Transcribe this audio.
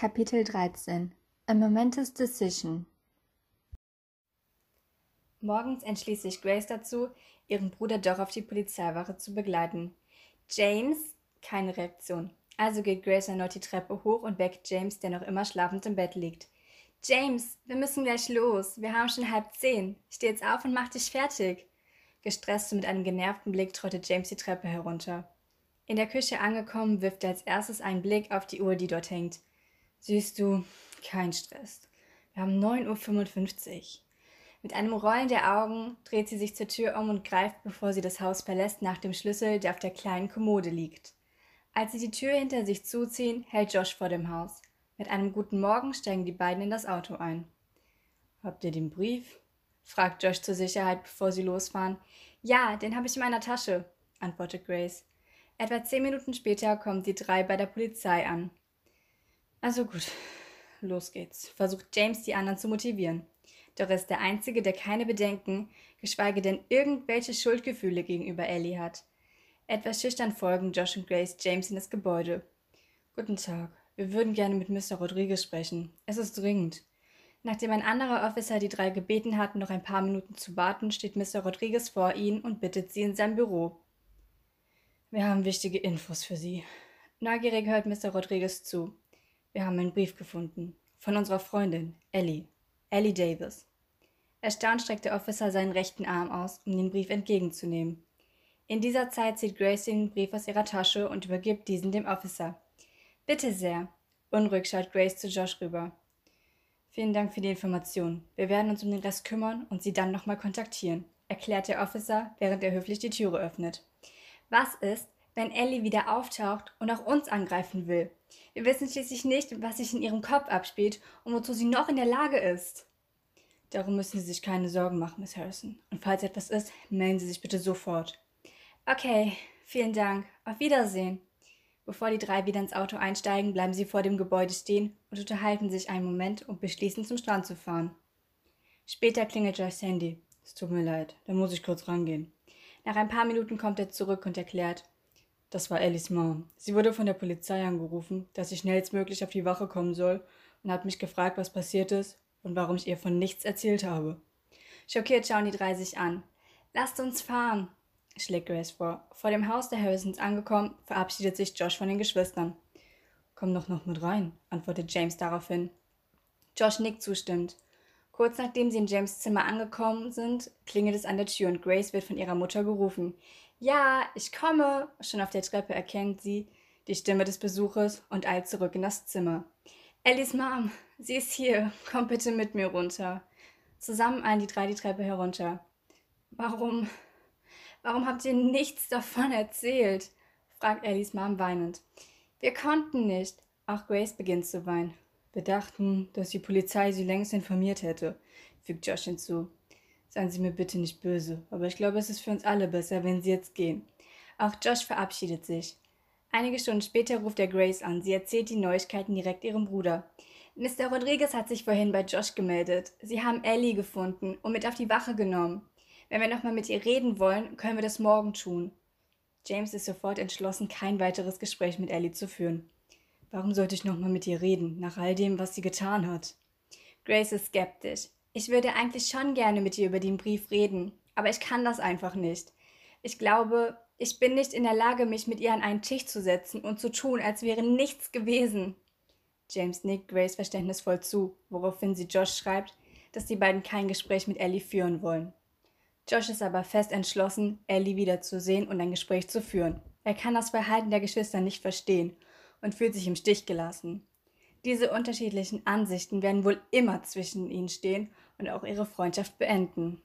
Kapitel 13 A Momentous Decision Morgens entschließt sich Grace dazu, ihren Bruder doch auf die Polizeiwache zu begleiten. James? Keine Reaktion. Also geht Grace erneut die Treppe hoch und weckt James, der noch immer schlafend im Bett liegt. James, wir müssen gleich los. Wir haben schon halb zehn. Steh jetzt auf und mach dich fertig. Gestresst und mit einem genervten Blick trottet James die Treppe herunter. In der Küche angekommen, wirft er als erstes einen Blick auf die Uhr, die dort hängt. Siehst du, kein Stress. Wir haben 9.55 Uhr. Mit einem Rollen der Augen dreht sie sich zur Tür um und greift, bevor sie das Haus verlässt, nach dem Schlüssel, der auf der kleinen Kommode liegt. Als sie die Tür hinter sich zuziehen, hält Josh vor dem Haus. Mit einem guten Morgen steigen die beiden in das Auto ein. Habt ihr den Brief? fragt Josh zur Sicherheit, bevor sie losfahren. Ja, den habe ich in meiner Tasche, antwortet Grace. Etwa zehn Minuten später kommen die drei bei der Polizei an. Also gut, los geht's, versucht James die anderen zu motivieren. Doch er ist der Einzige, der keine Bedenken, geschweige denn irgendwelche Schuldgefühle gegenüber Ellie hat. Etwas schüchtern folgen Josh und Grace James in das Gebäude. Guten Tag. Wir würden gerne mit Mr. Rodriguez sprechen. Es ist dringend. Nachdem ein anderer Officer die drei gebeten hat, noch ein paar Minuten zu warten, steht Mr. Rodriguez vor ihnen und bittet sie in sein Büro. Wir haben wichtige Infos für Sie. Neugierig hört Mr. Rodriguez zu. Wir haben einen Brief gefunden. Von unserer Freundin, Ellie. Ellie Davis. Erstaunt streckt der Officer seinen rechten Arm aus, um den Brief entgegenzunehmen. In dieser Zeit zieht Grace den Brief aus ihrer Tasche und übergibt diesen dem Officer. Bitte sehr. Unruhig schaut Grace zu Josh rüber. Vielen Dank für die Information. Wir werden uns um den Rest kümmern und Sie dann nochmal kontaktieren, erklärt der Officer, während er höflich die Türe öffnet. Was ist, wenn Ellie wieder auftaucht und auch uns angreifen will? Wir wissen schließlich nicht, was sich in ihrem Kopf abspielt und wozu sie noch in der Lage ist. Darum müssen Sie sich keine Sorgen machen, Miss Harrison. Und falls etwas ist, melden Sie sich bitte sofort. Okay, vielen Dank. Auf Wiedersehen. Bevor die drei wieder ins Auto einsteigen, bleiben sie vor dem Gebäude stehen und unterhalten sich einen Moment und beschließen, zum Strand zu fahren. Später klingelt Joyce Handy. Es tut mir leid, da muss ich kurz rangehen. Nach ein paar Minuten kommt er zurück und erklärt, das war Ellis Mom. Sie wurde von der Polizei angerufen, dass ich schnellstmöglich auf die Wache kommen soll und hat mich gefragt, was passiert ist und warum ich ihr von nichts erzählt habe. Schockiert schauen die drei sich an. Lasst uns fahren, schlägt Grace vor. Vor dem Haus der Harrisons angekommen, verabschiedet sich Josh von den Geschwistern. Komm doch noch mit rein, antwortet James daraufhin. Josh nickt zustimmend. Kurz nachdem sie in James Zimmer angekommen sind, klingelt es an der Tür und Grace wird von ihrer Mutter gerufen. Ja, ich komme. Schon auf der Treppe erkennt sie die Stimme des Besuches und eilt zurück in das Zimmer. Ellies Mom, sie ist hier. Komm bitte mit mir runter. Zusammen eilen die drei die Treppe herunter. Warum? Warum habt ihr nichts davon erzählt? fragt Ellies Mom weinend. Wir konnten nicht. Auch Grace beginnt zu weinen. Wir dachten, dass die Polizei sie längst informiert hätte, fügt Josh hinzu. Seien Sie mir bitte nicht böse, aber ich glaube, es ist für uns alle besser, wenn Sie jetzt gehen. Auch Josh verabschiedet sich. Einige Stunden später ruft er Grace an. Sie erzählt die Neuigkeiten direkt ihrem Bruder. Mr. Rodriguez hat sich vorhin bei Josh gemeldet. Sie haben Ellie gefunden und mit auf die Wache genommen. Wenn wir nochmal mit ihr reden wollen, können wir das morgen tun. James ist sofort entschlossen, kein weiteres Gespräch mit Ellie zu führen. Warum sollte ich nochmal mit ihr reden, nach all dem, was sie getan hat? Grace ist skeptisch. Ich würde eigentlich schon gerne mit ihr über den Brief reden, aber ich kann das einfach nicht. Ich glaube, ich bin nicht in der Lage, mich mit ihr an einen Tisch zu setzen und zu tun, als wäre nichts gewesen. James nickt Grace verständnisvoll zu, woraufhin sie Josh schreibt, dass die beiden kein Gespräch mit Ellie führen wollen. Josh ist aber fest entschlossen, Ellie wiederzusehen und ein Gespräch zu führen. Er kann das Verhalten der Geschwister nicht verstehen und fühlt sich im Stich gelassen. Diese unterschiedlichen Ansichten werden wohl immer zwischen ihnen stehen und auch ihre Freundschaft beenden.